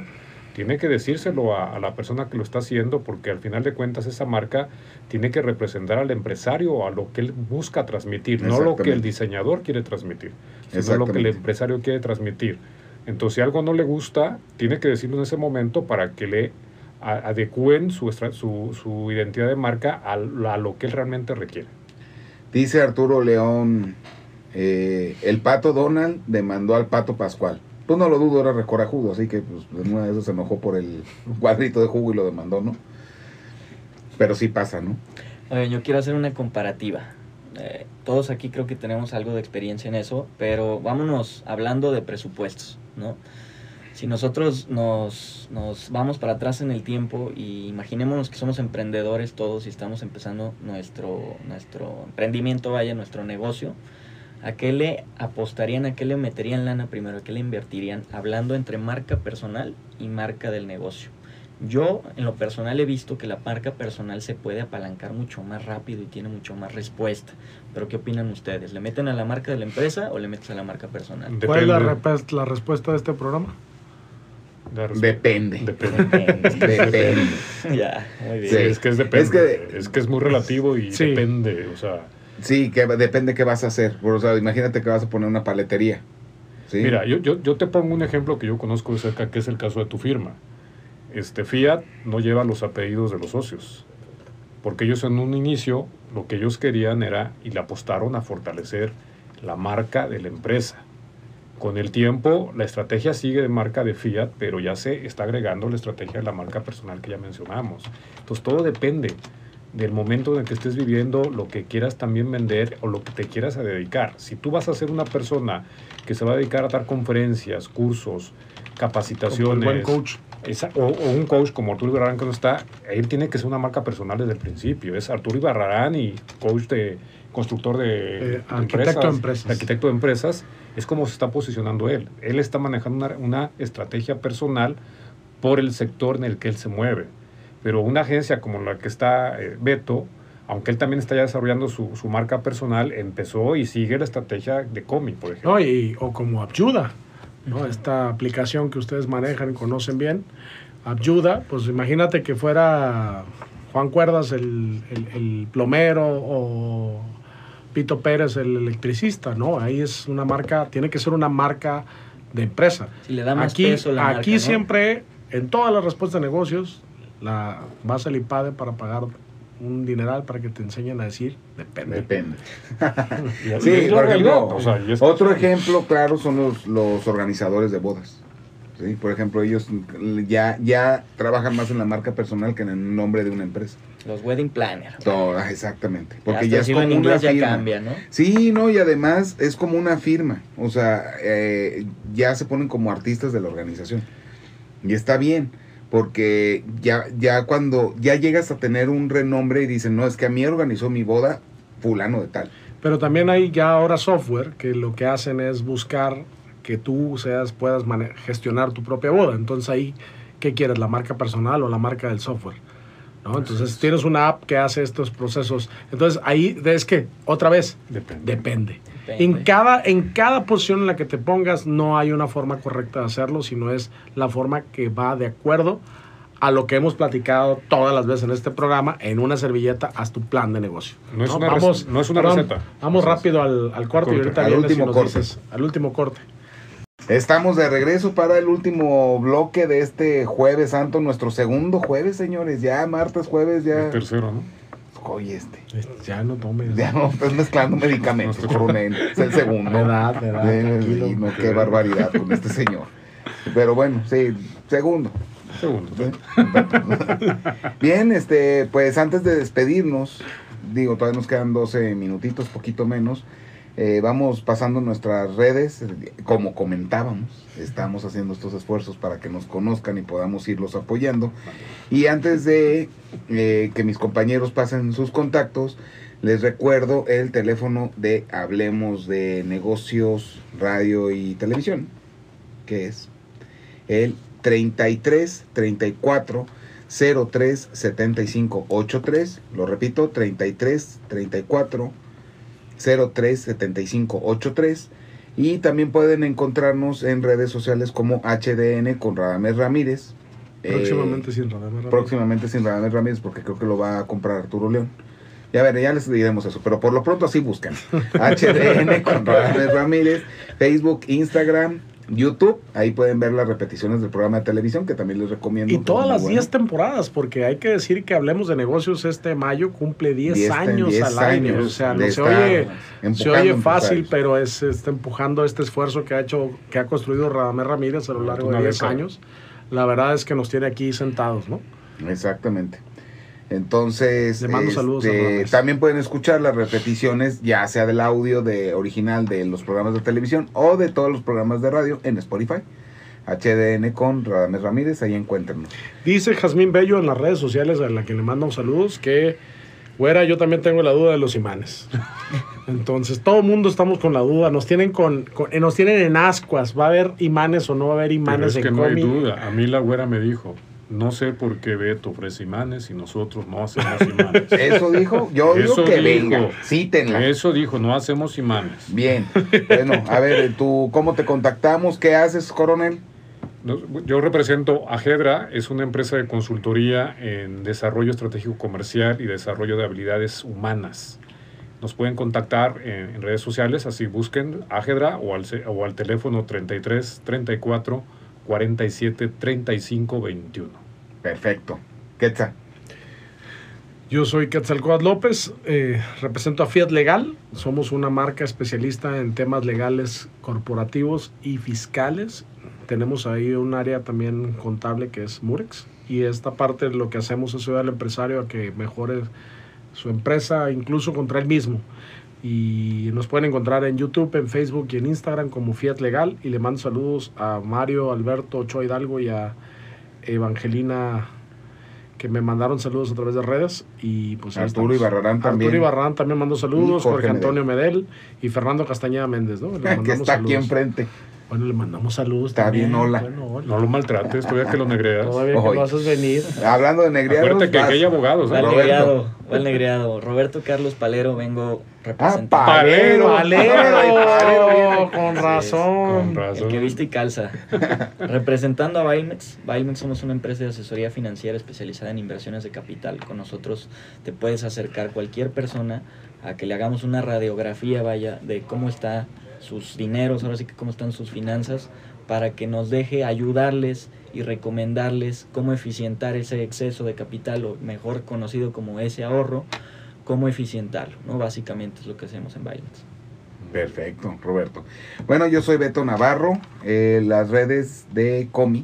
tiene que decírselo a, a la persona que lo está haciendo porque al final de cuentas esa marca tiene que representar al empresario o a lo que él busca transmitir, no lo que el diseñador quiere transmitir, sino lo que el empresario quiere transmitir. Entonces, si algo no le gusta, tiene que decirlo en ese momento para que le adecúen su, su, su identidad de marca a, la- a lo que él realmente requiere. Dice Arturo León, eh, el pato Donald demandó al pato Pascual. Pues no lo dudo, era recorajudo, así que pues, en una de esas se enojó por el cuadrito de jugo y lo demandó, ¿no? Pero sí pasa, ¿no? Oye, yo quiero hacer una comparativa. Eh, todos aquí creo que tenemos algo de experiencia en eso, pero vámonos hablando de presupuestos, ¿no? Si nosotros nos, nos vamos para atrás en el tiempo y imaginémonos que somos emprendedores todos y estamos empezando nuestro, nuestro emprendimiento, vaya, nuestro negocio, ¿a qué le apostarían, a qué le meterían lana primero, a qué le invertirían? Hablando entre marca personal y marca del negocio. Yo, en lo personal, he visto que la marca personal se puede apalancar mucho más rápido y tiene mucho más respuesta. Pero, ¿qué opinan ustedes? ¿Le meten a la marca de la empresa o le metes a la marca personal? ¿Cuál es la, la respuesta de este programa? La Depende. Depende. Depende. ya, muy bien. Sí, es que es depende. Es que- Es que es muy relativo y Sí. depende. O sea, Sí, que depende qué vas a hacer. O sea, imagínate que vas a poner una paletería. ¿sí? Mira, yo, yo, yo te pongo un ejemplo que yo conozco de cerca, que es el caso de tu firma. Este Fiat no lleva los apellidos de los socios, porque ellos en un inicio lo que ellos querían era y le apostaron a fortalecer la marca de la empresa. Con el tiempo, la estrategia sigue de marca de Fiat, pero ya se está agregando la estrategia de la marca personal que ya mencionamos. Entonces, todo depende del momento en el que estés viviendo, lo que quieras también vender o lo que te quieras a dedicar. Si tú vas a ser una persona que se va a dedicar a dar conferencias, cursos, capacitaciones, buen coach. esa- o, o un coach como Arturo Ibarrarán que no está, él tiene que ser una marca personal desde el principio. Es Arturo Ibarrarán y coach de constructor de, Eh, arquitecto de empresas. arquitecto de empresas. Es como se está posicionando él. Él está manejando una, una estrategia personal por el sector en el que él se mueve. Pero una agencia como la que está eh, Beto, aunque él también está ya desarrollando su, su marca personal, empezó y sigue la estrategia de cómic, por ejemplo. No, y, o como Abyuda, ¿no? Esta aplicación que ustedes manejan y conocen bien. Abyuda, pues imagínate que fuera Juan Cuerdas el, el- el plomero o Pito Pérez el electricista, ¿no? Ahí es una marca, tiene que ser una marca de empresa. Si le da más aquí peso la aquí marca, ¿no? siempre, en todas las respuestas de negocios, la vas al IPADE para pagar un dineral para que te enseñen a decir depende. Depende. Sí, por ejemplo, o sea, otro ejemplo claro son los, los organizadores de bodas. ¿sí? Por ejemplo, ellos ya, ya trabajan más en la marca personal que en el nombre de una empresa. Los wedding planner. Todas, exactamente. Porque Hasta ya es como en una inglés ya firma. cambia, ¿no? Sí, no, y además es como una firma. O sea, eh, ya se ponen como artistas de la organización. Y está bien, porque ya, ya cuando ya llegas a tener un renombre y dicen, no, es que a mí organizó mi boda fulano de tal. Pero también hay ya ahora software que lo que hacen es buscar que tú seas, puedas mane- gestionar tu propia boda. Entonces ahí, ¿qué quieres? ¿La marca personal o la marca del software? ¿No? Entonces tienes una app que hace estos procesos. Entonces ahí es que, otra vez, Depende. depende. Depende. En cada, en cada posición en la que te pongas no hay una forma correcta de hacerlo, sino es la forma que va de acuerdo a lo que hemos platicado todas las veces en este programa, en una servilleta, haz tu plan de negocio. No es una rec- no es una receta. Vamos rápido al, al corte y ahorita Al vienes y último nos corte. dices, al último corte. Estamos de regreso para el último bloque de este jueves santo, nuestro segundo jueves, señores. Ya martes, jueves, ya. El tercero, ¿no? Oye, este. Ya no tomes. Ya no estás mezclando medicamentos, coronel. Es el segundo. Eh, tranquilo. y no, qué barbaridad con este señor. Pero bueno, sí, segundo. Segundo. Bien, este, pues antes de despedirnos, digo, todavía nos quedan 12 minutitos, poquito menos. Eh, vamos pasando nuestras redes, como comentábamos, estamos haciendo estos esfuerzos para que nos conozcan y podamos irlos apoyando. Y antes de eh, que mis compañeros pasen sus contactos, les recuerdo el teléfono de Hablemos de Negocios, Radio y Televisión, que es el 33 34 03 75 83. Lo repito, 33 34 03 75 83. Y también pueden encontrarnos en redes sociales como HDN con Radamés Ramírez. Próximamente Eh, sin Radamés Ramírez. próximamente sin Radamés Ramírez porque creo que lo va a comprar Arturo León. Ya ver, ya les diremos eso, pero por lo pronto así busquen. HDN con Radamés Ramírez, Facebook, Instagram, YouTube, ahí pueden ver las repeticiones del programa de televisión que también les recomiendo. Y todas las bueno. 10 temporadas, porque hay que decir que Hablemos de Negocios este mayo cumple 10, 10 años 10 al año. años O sea, no se oye, se oye fácil, pero es está empujando este esfuerzo que ha hecho, que ha construido Radamés Ramírez a lo largo de 10 década. años. La verdad es que nos tiene aquí sentados, ¿no? Exactamente. Entonces, Le mando saludos a este, también pueden escuchar las repeticiones, ya sea del audio de original de los programas de televisión o de todos los programas de radio en Spotify. HDN con Radamés Ramírez, ahí encuéntrenos. Dice Jazmín Bello en las redes sociales, a la que le mandamos saludos, que, güera, yo también tengo la duda de los imanes. Entonces, todo el mundo estamos con la duda, nos tienen con, con- eh, nos tienen en ascuas, ¿va a haber imanes o no va a haber Pero imanes es que en no hay duda. A mí la güera me dijo, no sé por qué Beto ofrece imanes y nosotros no hacemos imanes. Eso dijo, yo digo Eso que dijo. venga, cítenla. Eso dijo, no hacemos imanes. Bien, bueno, a ver, tú, ¿cómo te contactamos? ¿Qué haces, coronel? Yo represento a Hedra, es una empresa de consultoría en desarrollo estratégico comercial y desarrollo de habilidades humanas. Nos pueden contactar en, en redes sociales, así busquen a Hedra o al, o al teléfono 33 34 47 35 21. Perfecto. Quetzal. Yo soy Quetzalcóatl López, eh, represento a Fiat Legal. Somos una marca especialista en temas legales corporativos y fiscales. Tenemos ahí un área también contable que es Murex. Y esta parte lo que hacemos es ayudar al empresario a que mejore su empresa, incluso contra él mismo. Y nos pueden encontrar en YouTube, en Facebook y en Instagram como Fiat Legal. Y le mando saludos a Mario, Alberto, Ochoa Hidalgo y a Evangelina que me mandaron saludos a través de redes y pues Arturo. Ibarrarán también. Arturo Ibarrarán también mandó saludos, Jorge Jorge, Antonio Medel y Fernando Castañeda Méndez, ¿no? Que está aquí enfrente. Bueno, le mandamos saludos Está también. bien, hola. Bueno, hola. No lo maltrates, todavía que lo negreas. Todavía que Oye. lo haces venir. Hablando de negriados, Acuérdate que vas. aquí hay abogados. ¿eh? Al Roberto. negreado, al negreado. Roberto Carlos Palero, vengo representando. Ah, Palero. Palero, Palero con razón. Con razón. El que viste y calza. Representando a Bailmex. Bailmex somos una empresa de asesoría financiera especializada en inversiones de capital. Con nosotros te puedes acercar cualquier persona a que le hagamos una radiografía, vaya, de cómo está sus dineros, ahora sí que cómo están sus finanzas, para que nos deje ayudarles y recomendarles cómo eficientar ese exceso de capital, o mejor conocido como ese ahorro, cómo eficientarlo, ¿no? Básicamente es lo que hacemos en Bailmex. Perfecto, Roberto. Bueno, yo soy Beto Navarro. eh, las redes de Comi.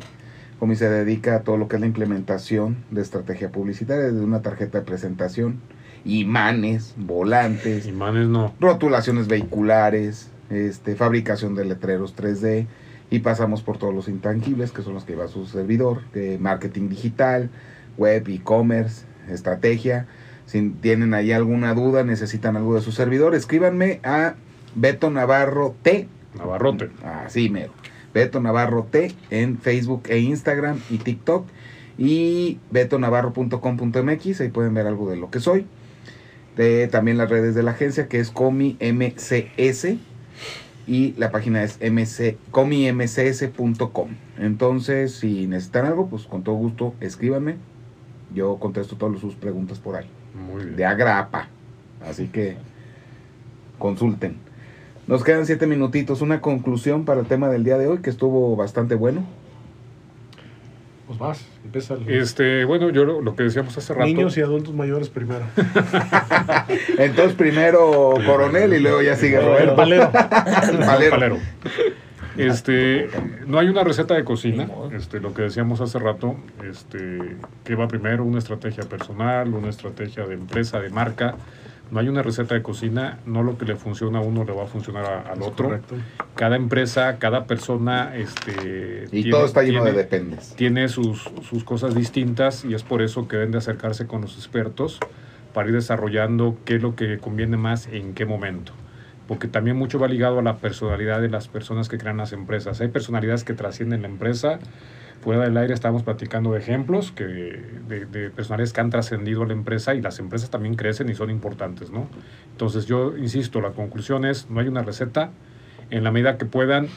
Comi se dedica a todo lo que es la implementación de estrategia publicitaria, desde una tarjeta de presentación, imanes, volantes, Imanes no. rotulaciones vehiculares, este, fabricación de letreros 3D y pasamos por todos los intangibles que son los que va su servidor, de marketing digital, web, e-commerce, estrategia. Si tienen ahí alguna duda, necesitan algo de su servidor, escríbanme a Beto Navarro T, Navarrote. así mero, Beto Navarro T en Facebook e Instagram y TikTok y betonavarro.com.mx, ahí pueden ver algo de lo que soy. De, también las redes de la agencia que es Comi MCS y la página es mc, comimcs.com. Entonces, si necesitan algo, pues con todo gusto escríbanme. Yo contesto todas sus preguntas por ahí. Muy bien. De agrapa. Así que consulten. Nos quedan siete minutitos. Una conclusión para el tema del día de hoy que estuvo bastante bueno. Pues vas, empieza. el- Este, bueno, yo lo, lo que decíamos hace rato. Niños y adultos mayores primero. Entonces primero Coronel y luego ya sigue El Roberto. palero. El palero. Palero. Este, no hay una receta de cocina, este, lo que decíamos hace rato, este, que va primero una estrategia personal, una estrategia de empresa, de marca. No hay una receta de cocina, no lo que le funciona a uno le va a funcionar a- al Es otro. correcto. Cada empresa, cada persona, este, Y tiene- todo está lleno tiene- de dependes. tiene sus, sus cosas distintas y es por eso que deben de acercarse con los expertos para ir desarrollando qué es lo que conviene más en qué momento. Porque también mucho va ligado a la personalidad de las personas que crean las empresas. Hay personalidades que trascienden la empresa. Fuera del aire estábamos platicando de ejemplos que, de, de personalidades que han trascendido a la empresa y las empresas también crecen y son importantes, ¿no? Entonces yo insisto, la conclusión es, no hay una receta. En la medida que puedan,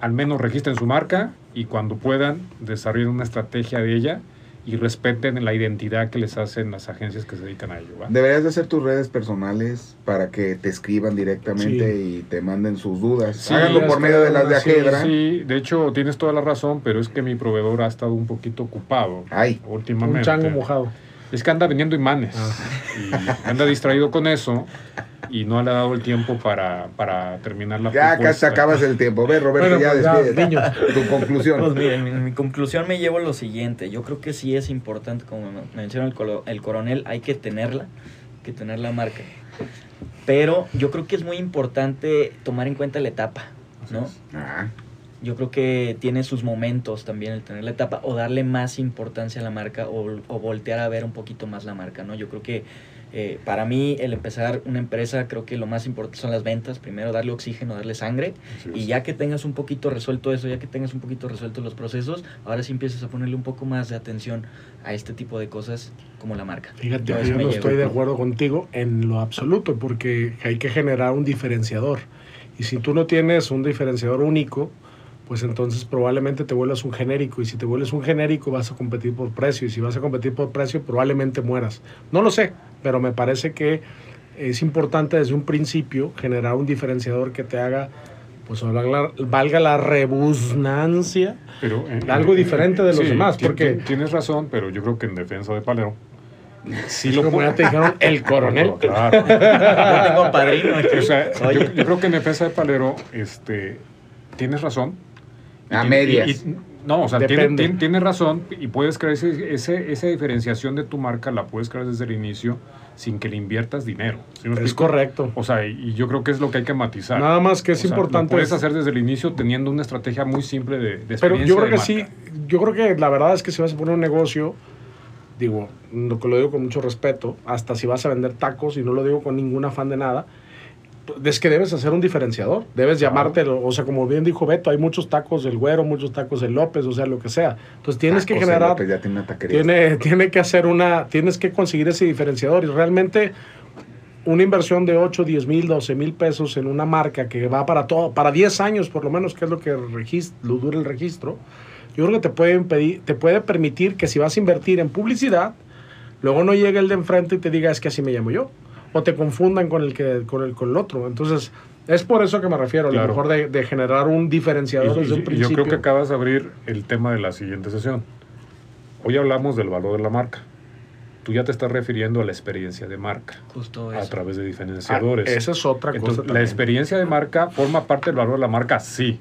al menos registren su marca y cuando puedan desarrollen una estrategia de ella y respeten la identidad que les hacen las agencias que se dedican a ello. ¿va? Deberías de hacer tus redes personales para que te escriban directamente y te manden sus dudas. Sí, Háganlo por medio de las de sí, Ajedra. Sí, de hecho tienes toda la razón, pero es que mi proveedor ha estado un poquito ocupado Ay, últimamente. Un chango mojado. Es que anda vendiendo imanes Ah. y anda distraído con eso y no le ha dado el tiempo para, para terminar la ya casi acabas el tiempo. Ve, Roberto, Bueno, ya pues ya, despide. niño. Tu conclusión. Pues miren, mi, mi conclusión me llevo a lo siguiente. Yo creo que sí es importante, como men- menciona el, colo- el coronel, hay que tenerla, hay que tener la marca. Pero yo creo que es muy importante tomar en cuenta la etapa, ¿no? Ah, Yo creo que tiene sus momentos también el tener la etapa o darle más importancia a la marca o, o voltear a ver un poquito más la marca, ¿no? Yo creo que eh, para mí el empezar una empresa creo que lo más importante son las ventas, primero darle oxígeno, darle sangre y ya que tengas un poquito resuelto eso, ya que tengas un poquito resuelto los procesos, ahora sí empiezas a ponerle un poco más de atención a este tipo de cosas como la marca. Fíjate, Yo no llevo. estoy de acuerdo contigo en lo absoluto, porque hay que generar un diferenciador. Y si tú no tienes un diferenciador único, pues entonces probablemente te vuelvas un genérico. Y si te vuelves un genérico, vas a competir por precio. Y si vas a competir por precio, probablemente mueras. No lo sé, pero me parece que es importante desde un principio generar un diferenciador que te haga, pues valga, valga la rebusnancia, Pero, eh, algo eh, diferente de los sí, demás, porque- ti- Tienes razón, pero yo creo que en defensa de Palero... Sí como ya te dijeron, el coronel. Claro. Yo tengo padrino. O sea, yo, yo creo que en defensa de Palero, este, tienes razón. a Y- medias. y- y- no, o sea, tiene, razón y puedes crear ese, ese- esa diferenciación de tu marca, la puedes crear desde el inicio sin que le inviertas dinero. ¿Sí me Es correcto. O sea, y, yo creo que es lo que hay que matizar. Nada más que es O sea, importante. Lo puedes hacer desde el inicio teniendo una estrategia muy simple de, de pero yo creo de que sí, yo creo que la verdad es que si vas a poner un negocio, digo, lo que lo digo con mucho respeto, hasta si vas a vender tacos, y no lo digo con ningún afán de nada, es que debes hacer un diferenciador, debes llamártelo, o sea, como bien dijo Beto, hay muchos tacos del güero, muchos tacos del López, o sea, lo que sea. Entonces tienes que Tacos, generar, López ya tiene una tiene, tiene que hacer una, tienes que conseguir ese diferenciador. Y realmente una inversión de 8, 10 mil, 12 mil pesos en una marca que va para todo, para 10 años por lo menos, que es lo que lo dura el registro, yo creo que te puede, impedir, te puede permitir que si vas a invertir en publicidad, luego no llegue el de enfrente y te diga es que así me llamo yo, o te confundan con el, que, con el, con el otro. Entonces, es por eso que me refiero, a lo Claro. mejor de, de generar un diferenciador Y- desde y- un y yo principio. creo que acabas de abrir el tema de la siguiente sesión. Hoy hablamos del valor de la marca. Tú ya te estás refiriendo a la experiencia de marca Justo a eso. través de Ah, diferenciadores. esa es otra Entonces, cosa. la también. experiencia de marca forma parte del valor de la marca, sí,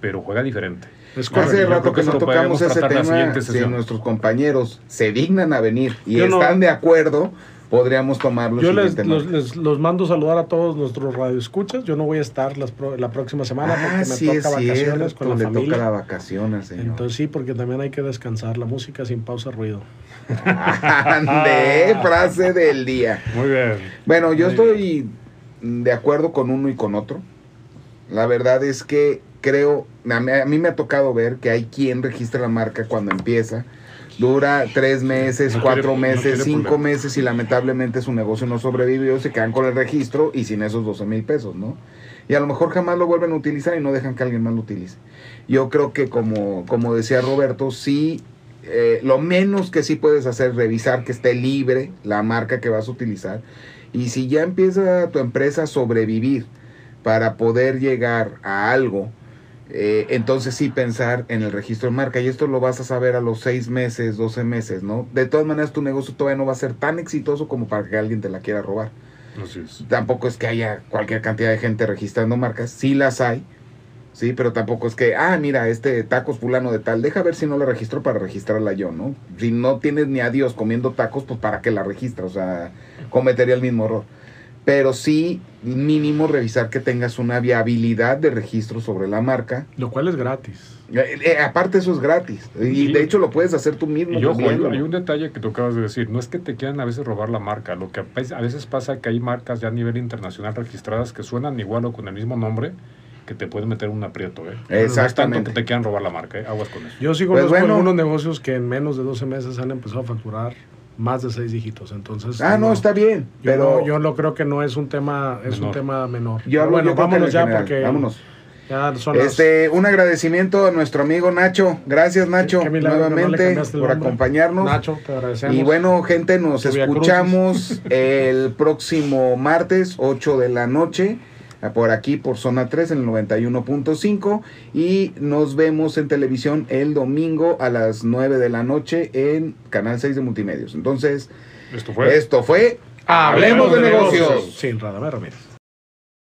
pero juega diferente. Es. Hace rato que no tocamos ese la tema. Si nuestros compañeros se dignan a venir y Yo no- están de acuerdo, podríamos tomarlo. Yo les, los, les- los mando saludar a todos nuestros radioescuchas. Yo no voy a estar las pro- la próxima semana porque Ah, me sí toca es vacaciones cierto, con la le familia. toca la vacación al señor. Entonces sí, porque también hay que descansar. La música sin pausa, ruido. Ande, frase del día. Muy bien. Bueno, yo Muy estoy de acuerdo con uno y con otro. La verdad es que creo, a mí, a mí me ha tocado ver que hay quien registra la marca cuando empieza. Dura tres meses, No cuatro quiere- meses, cinco problema. meses y lamentablemente su negocio no sobrevivió, se quedan con el registro y sin esos 12 mil pesos, ¿no? Y a lo mejor jamás lo vuelven a utilizar y no dejan que alguien más lo utilice. Yo creo que como, como decía Roberto, sí, eh, lo menos que sí puedes hacer es revisar que esté libre la marca que vas a utilizar. Y si ya empieza tu empresa a sobrevivir para poder llegar a algo, eh, entonces sí pensar en el registro de marca. Y esto lo vas a saber a los seis meses, 12 meses, ¿no? De todas maneras, tu negocio todavía no va a ser tan exitoso como para que alguien te la quiera robar. Así es. Tampoco es que haya cualquier cantidad de gente registrando marcas, sí las hay, Sí, pero tampoco es que, ah, mira, este tacos fulano de tal, deja ver si no la registro para registrarla yo, ¿no? Si no tienes ni a Dios comiendo tacos, pues para qué la registras, o sea, cometería el mismo error. Pero sí, mínimo revisar que tengas una viabilidad de registro sobre la marca. Lo cual es gratis. Eh, eh, aparte eso es gratis. Y Sí. de hecho lo puedes hacer tú mismo. Y ojo, hay, un detalle que tú acabas de decir, no es que te quieran a veces robar la marca, lo que a veces- pasa que hay marcas ya a nivel internacional registradas que suenan igual o con el mismo nombre que te pueden meter un aprieto, ¿eh? No es tanto Exactamente. que te quieran robar la marca, ¿eh? Aguas con eso. Yo sí Pues conozco bueno. algunos negocios que en menos de 12 meses han empezado a facturar más de seis dígitos. Entonces, Ah, no, está bien. Yo, Pero no- yo lo creo que no es un tema, es un Menor. tema menor. yo bueno, yo vámonos ya general. porque Vámonos. ya son las- Este, un agradecimiento a nuestro amigo Nacho. Gracias, Nacho, Qué no le nuevamente el por acompañarnos. Nacho, te agradecemos. Y bueno, gente, nos escuchamos el próximo martes, 8 de la noche, por aquí, por Zona 3, en el 91.5. Y nos vemos en televisión el domingo a las 9 de la noche en Canal 6 de Multimedios. Entonces, Esto fue... esto fue Hablemos de negocios. negocios. Sin Radamés Ramírez.